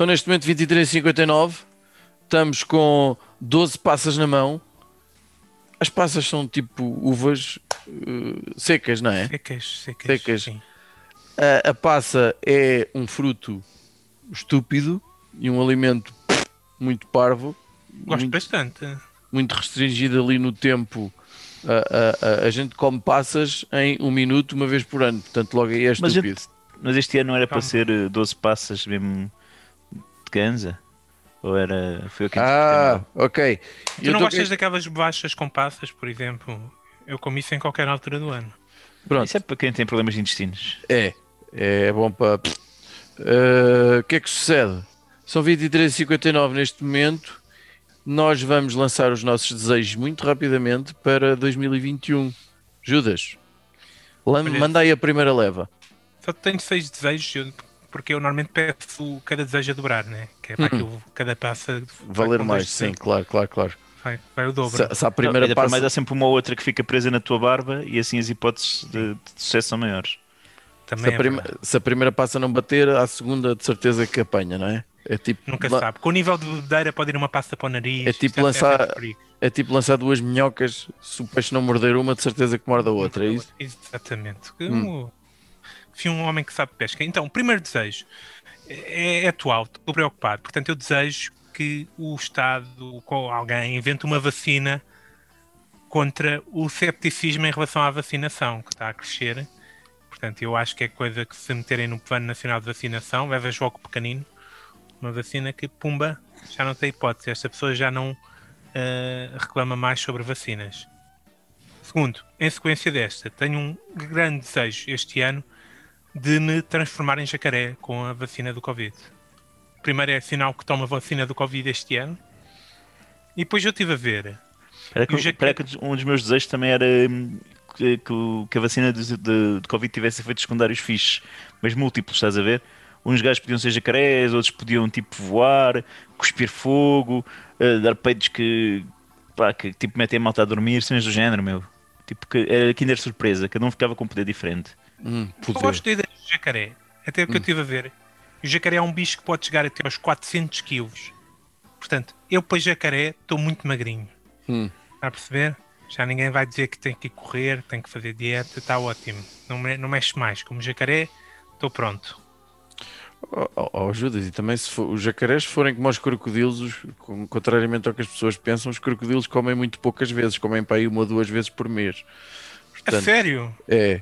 São neste momento 23,59. Estamos com 12 passas na mão. As passas são tipo uvas uh, secas, não é? Secas, secas. Secas. sim. A, a passa é um fruto estúpido e um alimento muito parvo, Gosto muito, bastante. muito restringido ali no tempo. A, a- a- a gente come passas em um minuto, uma vez por ano, portanto, logo aí é Mas, estúpido. gente, mas este ano não era para ser eh, 12 passas mesmo de ganza? Ou era. Foi o que Ah, ok. Tu Eu não gostas daquelas bolachas com passas, por exemplo? Eu como isso em qualquer altura do ano. Pronto, Isso é para quem tem problemas de intestinos. é. É bom para. Uh, O que é que sucede? São 23h59 neste momento. Nós vamos lançar os nossos desejos muito rapidamente para 2021. Judas, Olha- manda aí a primeira leva. Só tenho seis desejos, eu- porque eu normalmente peço cada desejo a dobrar, né? Que é para Hum. aquilo, cada passa. Valer mais, sim, desejos. claro, claro, claro. Vai, vai o dobro. Se, se a primeira para passa, mais há sempre uma ou outra que fica presa na tua barba e assim as hipóteses de, de sucesso são maiores. Também se, a é se a primeira passa não bater, a segunda de certeza que apanha, não é? É tipo, Nunca se la- sabe. Com o nível de bebedeira pode ir uma passa para o nariz. É tipo lançar- é tipo lançar duas minhocas, se o peixe não morder uma, de certeza que morde a outra, é isso? Exatamente. Hum. Enfim, um homem que sabe pesca. Então, o primeiro desejo é, é atual, estou preocupado. Portanto, eu desejo que o Estado, com alguém, invente uma vacina contra o cepticismo em relação à vacinação, que está a crescer. Portanto, eu acho que é coisa que se meterem no Plano Nacional de Vacinação, leva jogo pequenino, uma vacina que, pumba, já não tem hipótese. Esta pessoa já não eh, reclama mais sobre vacinas. Segundo, em sequência desta, tenho um grande desejo este ano de me transformar em jacaré com a vacina do Covid. Primeiro é sinal que tomo a vacina do Covid este ano. E depois eu estive a ver. Espera que, o jaca- espera que um dos meus desejos também era hum, que, que a vacina de, de- de Covid tivesse efeitos secundários fixes, mas múltiplos, estás a ver? Uns gajos podiam ser jacarés, outros podiam tipo voar, cuspir fogo, eh, dar peitos que, pá, que tipo metem a malta a dormir, cenas do género, meu. Tipo, que era Kinder surpresa, cada um ficava com um poder diferente. Hum, Eu gosto da ideia do jacaré. Até o que eu estive a ver. O jacaré é um bicho que pode chegar até aos 400 quilos. Portanto, eu para jacaré estou muito magrinho. Hum. Está a perceber? Já ninguém vai dizer que tem que ir correr, tem que fazer dieta, está ótimo. Não, me- não mexe mais. Como jacaré, estou pronto. Oh, oh, oh, Judas, e também se for- os jacarés forem como os crocodilos, os- contrariamente ao que as pessoas pensam, os crocodilos comem muito poucas vezes, comem para aí uma ou duas vezes por mês. A Portanto, sério? é.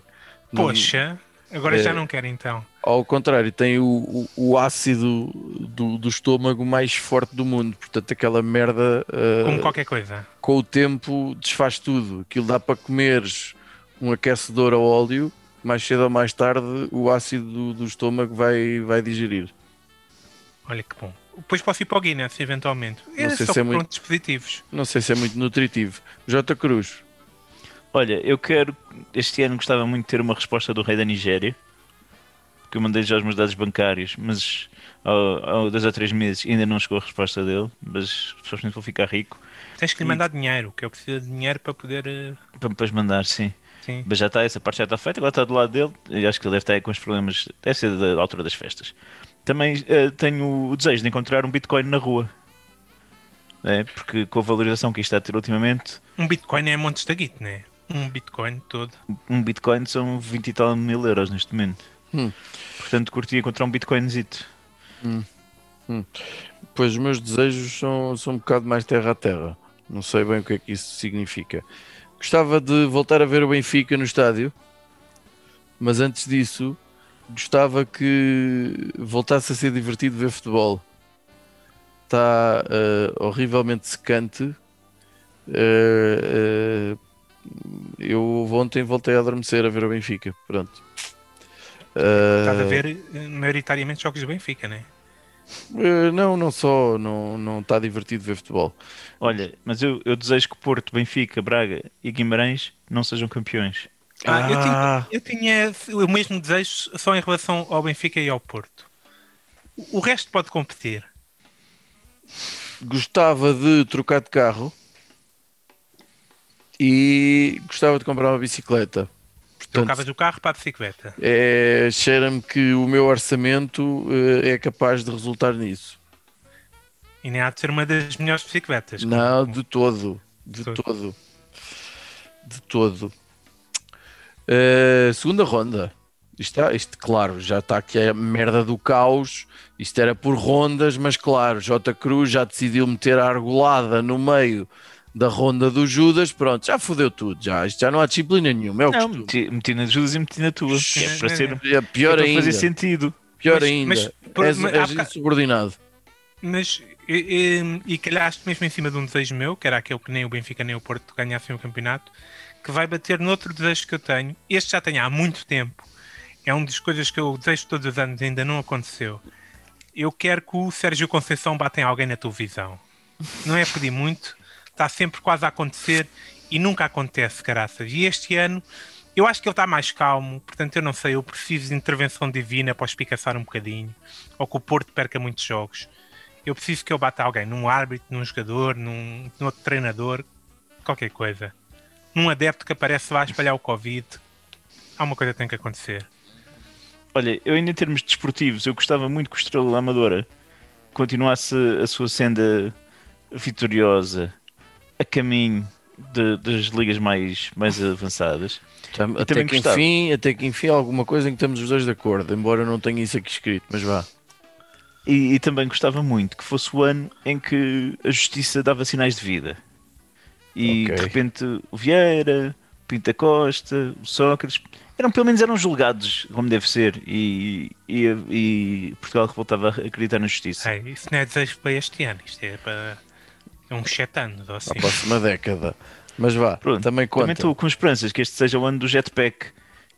Não- Poxa, agora É. já não quero então. ao contrário, tem o, o, o ácido do, do estômago mais forte do mundo. Portanto, aquela merda uh, Como qualquer coisa. com o tempo desfaz tudo. Aquilo dá para comeres um aquecedor a óleo, mais cedo ou mais tarde o ácido do, do estômago vai, vai digerir. Olha que bom. Depois posso ir para o Guinness, eventualmente. É sei se é muito- dispositivos. Não sei se é muito nutritivo. J. Cruz. Olha, eu quero. Este ano gostava muito de ter uma resposta do rei da Nigéria. Que eu mandei já os meus dados bancários, mas há, há dois ou três meses ainda não chegou a resposta dele. Mas supostamente vou ficar rico Tens que lhe mandar dinheiro, que eu preciso de dinheiro para poder. eh, para me depois mandar, sim. Sim. Mas já está, essa parte já está feita, agora está do lado dele. Eu acho que ele deve estar aí com os problemas, deve ser da altura das festas. Também eh, tenho o desejo de encontrar um Bitcoin na rua. É, porque com a valorização que isto está a ter ultimamente, Um Bitcoin é montes da guito, né? Um Bitcoin todo. um Bitcoin são 20 e tal mil euros neste momento. Hum. Portanto, curti encontrar um Bitcoinzito. Pois os meus desejos são, são um bocado mais terra a terra. Não sei bem o que é que isso significa. Gostava de voltar a ver o Benfica no estádio, mas antes disso gostava que voltasse a ser divertido ver futebol. Está eh, horrivelmente secante. Eh, eh, eu ontem voltei a adormecer a ver o Benfica. Pronto. Estás a Eh, ver eh, maioritariamente jogos do Benfica, né? eh, não, não só, não não está divertido ver futebol. Olha, mas eu, eu desejo que Porto, Benfica, Braga e Guimarães não sejam campeões. Ah, eu, Ah. tinha, eu tinha o mesmo desejo só em relação ao Benfica e ao Porto. O o resto pode competir. Gostava de trocar de carro e gostava de comprar uma bicicleta. Trocavas o carro para a bicicleta. É, Cheira-me que o meu orçamento eh, é capaz de resultar nisso. E nem há de ser uma das melhores bicicletas. Não, de todo. De Todo. todo. De todo. Eh, segunda ronda. Isto, está, isto, claro, já está aqui a merda do caos. Isto era por rondas, mas claro, J. Cruz já decidiu meter a argolada no meio da ronda do Judas. Pronto, já fodeu tudo. Já. Isto já não há disciplina nenhuma. É o Não, meti, meti na Judas e meti na tua. que é para ser É pior é ainda. fazer sentido. Pior Mas- ainda. mas por- és mas és insubordinado. Mas, e, e, e calhaste mesmo em cima de um desejo meu, que era aquele que nem o Benfica nem o Porto ganhassem o campeonato, que vai bater noutro desejo que eu tenho. Este já tenho há muito tempo. É uma das coisas que eu desejo todos os anos e ainda não aconteceu. Eu quero que o Sérgio Conceição bata em alguém na televisão. Não é pedir muito, está sempre quase a acontecer e nunca acontece, caraças. E este ano, eu acho que ele está mais calmo, portanto, eu não sei, eu preciso de intervenção divina para espicaçar um bocadinho, ou que o Porto perca muitos jogos. Eu preciso que eu bata alguém, num árbitro, num jogador, num, num outro treinador, qualquer coisa. Num adepto que aparece lá a espalhar o Covid. Há uma coisa que tem que acontecer. Olha, eu ainda em termos desportivos, eu gostava muito que o Estrela Amadora continuasse a sua senda vitoriosa a caminho de- das ligas mais, mais avançadas. Tam- Até também que, gostava. enfim, até que enfim alguma coisa em que estamos os dois de acordo, embora eu não tenha isso aqui escrito, mas vá. E, e também gostava muito que fosse o ano em que a justiça dava sinais de vida. E Ok. de repente o Vieira, o Pinta Costa, o Sócrates, eram pelo menos eram julgados como deve ser e, e, e Portugal voltava a acreditar na justiça. Ei, isso não é desejo para este ano, isto é para. É uns 7 anos ou assim. Na próxima década. Mas vá, Pronto, também conta. Também estou com esperanças que este seja o ano do jetpack,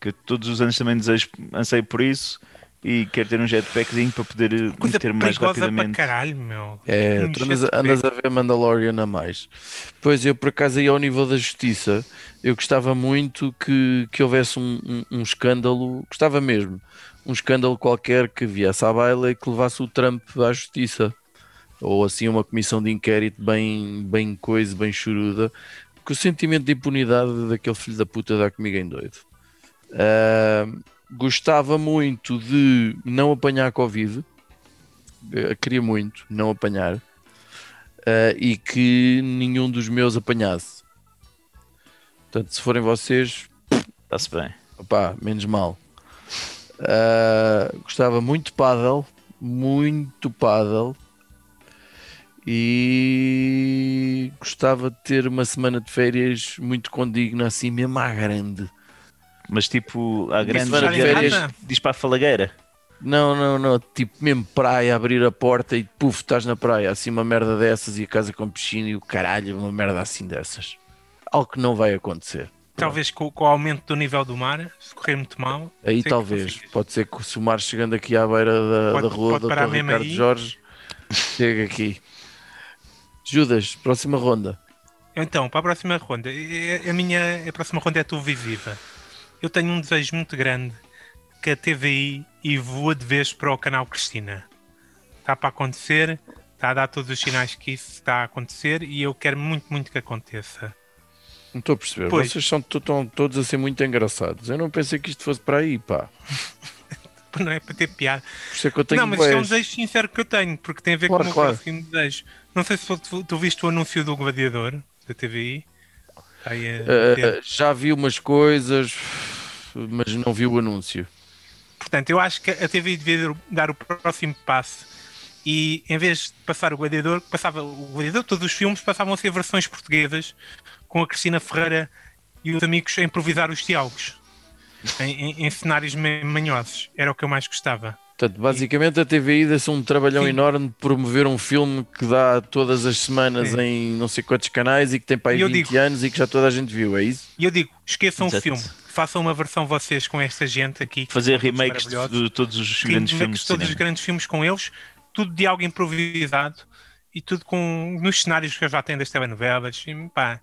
que todos os anos também desejo, anseio por isso e quero ter um jetpackzinho para poder eh, Coisa meter mais perigosa para rapidamente. caralho, meu. É, Um tu andas, andas a ver Mandalorian a mais. Pois eu, por acaso, aí ao nível da justiça, eu gostava muito que, que houvesse um, um- um escândalo, gostava mesmo, um escândalo qualquer que viesse à baila e que levasse o Trump à justiça. Ou assim uma comissão de inquérito bem, bem coisa, bem choruda, que o sentimento de impunidade daquele filho da puta dá comigo em doido. Ah, gostava muito de não apanhar Covid, Eh, queria muito não apanhar eh, e que nenhum dos meus apanhasse. Portanto, se forem vocês, Está-se bem. opá, menos mal. Ah, gostava muito de paddle, muito paddle e gostava de ter uma semana de férias muito condigna, assim mesmo à grande. Mas tipo, à grande semana de férias- diz para a falagueira. Não, não, não, tipo mesmo praia, abrir a porta e puf, estás na praia, assim uma merda dessas e a casa com piscina e o caralho, uma merda assim dessas. Algo que não vai acontecer. Talvez com, com o aumento do nível do mar, se correr muito mal. Aí talvez, pode ser que se o mar chegando aqui à beira da, Pode- da rua Dr. mesmo Ricardo aí. Jorge, chega aqui. Judas, próxima ronda. Então, para a próxima ronda, a minha a próxima ronda é televisiva. Eu tenho um desejo muito grande que a TVI e voa de vez para o canal Cristina. Está para acontecer, está a dar todos os sinais que isso está a acontecer e eu quero muito, muito que aconteça. Não estou a perceber, Pois. vocês são, estão todos a ser muito engraçados. Eu não pensei que isto fosse para aí, pá. Não é para ter piada. Por isso é que eu tenho não, mas isto é um desejo sincero que eu tenho, porque tem a ver Claro, com o meu claro. próximo desejo. Não sei se tu, tu viste o anúncio do Gladiador, da TVI. Aí, ter- já vi umas coisas, mas não vi o anúncio. Portanto, eu acho que a TV devia dar o próximo passo e em vez de passar o Gladiador, passava o Gladiador, todos os filmes passavam a ser versões portuguesas com a Cristina Ferreira e os amigos a improvisar os diálogos em, em- em cenários manhosos. Era o que eu mais gostava. Portanto, basicamente a TVI dá-se um trabalhão Sim. enorme de promover um filme que dá todas as semanas Sim. em não sei quantos canais e que tem para aí E eu 20 digo- anos e que já toda a gente viu, é isso? E eu digo, esqueçam Exato. o filme, façam uma versão vocês com esta gente aqui. Fazer remakes de, todos os Remakes grandes de filmes de todos os grandes filmes com eles, tudo de algo improvisado e tudo com nos cenários que eu já tenho das telenovelas. E, pá,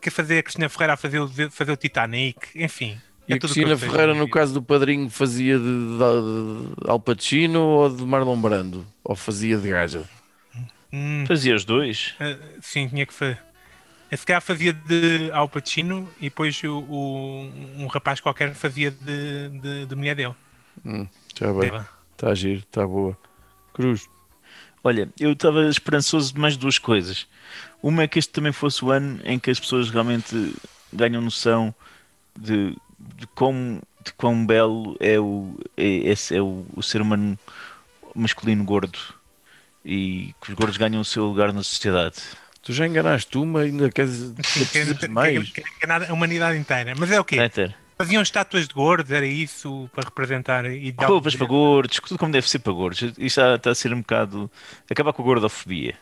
que fazer a Cristina Ferreira a fazer fazer o Titanic, enfim. E é a que Cristina Ferreira, no caso do padrinho, fazia de, de- de Al Pacino ou de Marlon Brando? Ou fazia de gaja? Hum, Fazia os dois. ah, sim, tinha que fazer. Esse calhar fazia de Al Pacino e depois o, o- um rapaz qualquer fazia de, de, de mulher dele. Hum, já bem. Está a giro, está boa. Cruz. Olha, eu estava esperançoso de mais duas coisas. Uma é que este também fosse o ano em que as pessoas realmente ganham noção de, de, quão, de quão belo é o, é, esse é o, o ser humano masculino gordo e que os gordos ganham o seu lugar na sociedade. Tu já enganaste uma e ainda queres, mais? Que- que- a humanidade inteira. Mas é o quê? Faziam estátuas de gordos, era isso para representar ideal roupas de para gordos, tudo como deve ser para gordos. Isto está, está a ser um bocado. acabar com a gordofobia.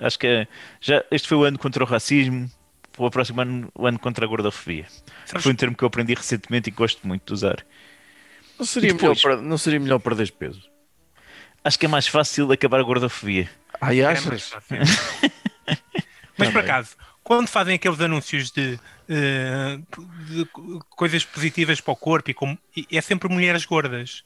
Acho que é- já, este foi o ano contra o racismo. O próximo ano, o ano contra a gordofobia. Sabes- Foi um termo que eu aprendi recentemente e gosto muito de usar. Não seria, depois? melhor, não seria melhor perder peso? Acho que é mais fácil acabar a gordofobia. Ai, Era mais achas? fácil. Mas por acaso, quando fazem aqueles anúncios de, eh, de co- coisas positivas para o corpo e como, é sempre mulheres gordas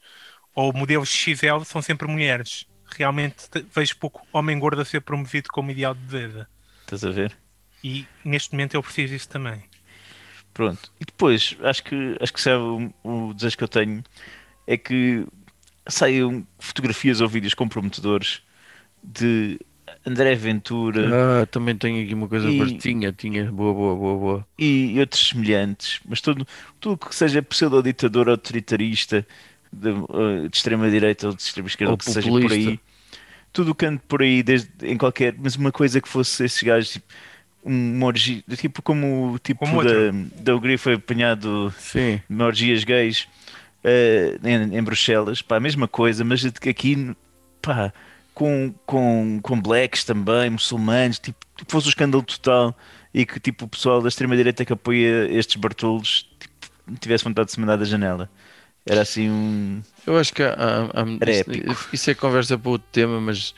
ou modelos XL são sempre mulheres. Realmente te- vejo pouco homem gordo a ser promovido como ideal de beleza. Estás a ver? E neste momento eu preciso disso também. Pronto. E depois, acho que, acho que sabe o, o desejo que eu tenho é que saiam fotografias ou vídeos comprometedores de André Ventura Ah, também tenho aqui uma coisa E- para tinha, tinha, boa, boa, boa, boa. e outros semelhantes, mas tudo, tudo que seja pseudo-ditador autoritarista de, eh, de extrema-direita ou de extrema-esquerda, que seja por aí, tudo o que ande por aí, desde, em qualquer, mas uma coisa que fosse esses gajos, tipo, uma orgia, tipo como o tipo Como da, da Hungria foi apanhado Sim, de orgias gays eh, em, em Bruxelas, pá, a mesma coisa, mas aqui, pá, com, com, com blacks também, muçulmanos, tipo, tipo, fosse um escândalo total e que tipo o pessoal da extrema-direita que apoia estes Bartolos tipo, tivesse vontade de se mandar da janela. Era assim um. eu acho que há, há- há- isso, isso é conversa para outro tema, mas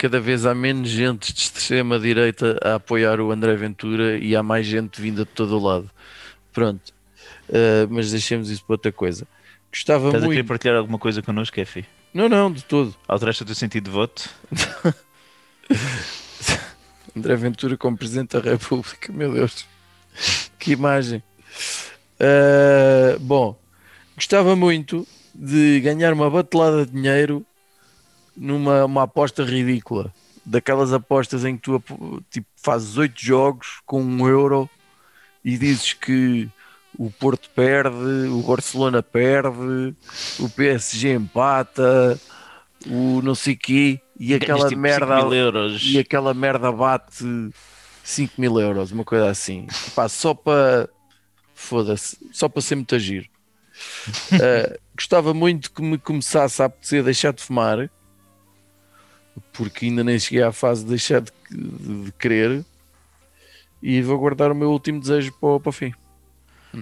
cada vez há menos gente de extrema-direita a apoiar o André Ventura e há mais gente vinda de todo o lado. Pronto, Ah, mas deixemos isso para outra coisa. Gostava Estás a querer muito. partilhar alguma coisa connosco, Kefi? Não, não, de todo. Alteraste o teu sentido de voto? André Ventura como Presidente da República, meu Deus, que imagem. Ah, bom, gostava muito de ganhar uma batelada de dinheiro numa uma aposta ridícula. Daquelas apostas em que tu tipo, fazes oito jogos com um euro e dizes que o Porto perde, o Barcelona perde, o PSG empata, o não sei quê, e aquela tipo, merda 5 mil euros. e aquela merda bate 5 mil euros, uma coisa assim. Pá, só para. Foda-se, só para ser muito giro. Uh, gostava muito que me começasse a apetecer deixar de fumar, porque ainda nem cheguei à fase de deixar de, de- de querer. E vou guardar o meu último desejo para, o- para o fim.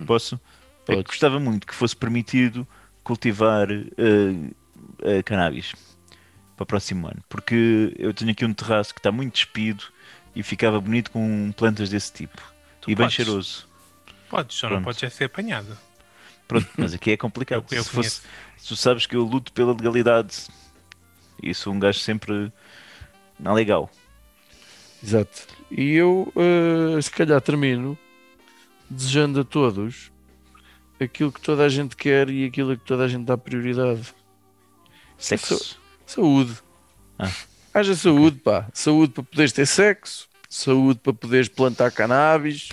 Posso? É que Podes. gostava muito que fosse permitido cultivar eh, eh, cannabis para o próximo ano, porque eu tenho aqui um terraço que está muito despido e ficava bonito com plantas desse tipo Tu e bem podes. cheiroso. Podes, só não Pronto. podes é ser apanhado. Pronto, mas aqui é complicado. Eu- eu se fosse, tu sabes que eu luto pela legalidade sou um gajo sempre não legal. Exato. E eu, uh, se calhar, termino desejando a todos aquilo que toda a gente quer e aquilo a que toda a gente dá prioridade. Sexo. Saúde. Ah. Haja saúde, pá. Saúde para poderes ter sexo, saúde para poderes plantar cannabis.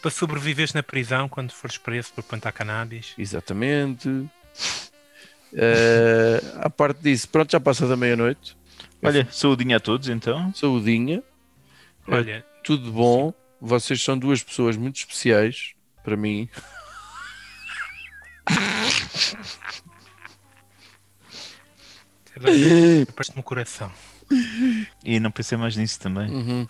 Para sobreviveres na prisão quando fores preso por plantar cannabis. Exatamente. Uh, a parte disso, pronto, já passa da meia-noite. Olha, saudinha a todos então. Saudinha. É. Olha, Tudo bom. Vocês são duas pessoas muito especiais para mim. parece-me o coração. E não pensei mais nisso também. Uhum.